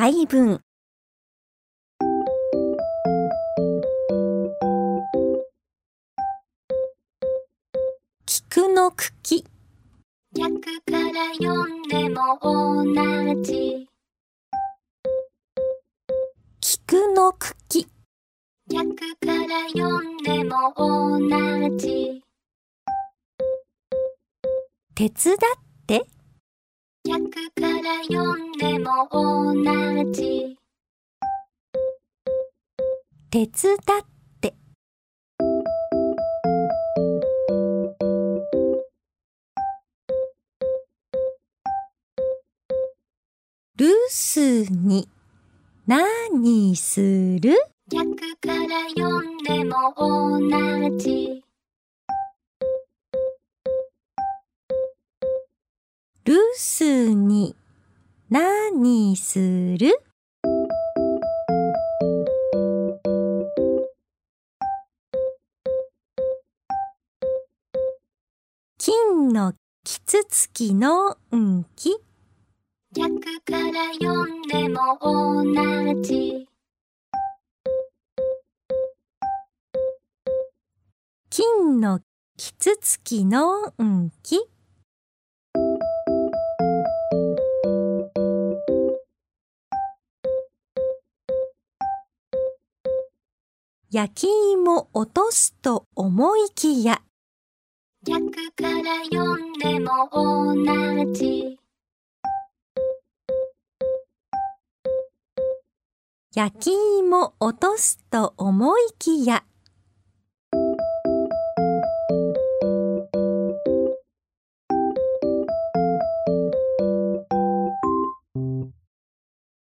回文菊の茎。逆から読んでも同じ。菊の茎。逆から読んでも同じ。手伝って逆から読んでも同じ。手伝って。留守に。何する？逆から読んでも同じ留守に何する？金のキツツキの運気？逆から読んでも同じ。金のキツツキの運気？焼き芋落とすと思いきや。逆から読んでも同じ。焼き芋落とすと思いきや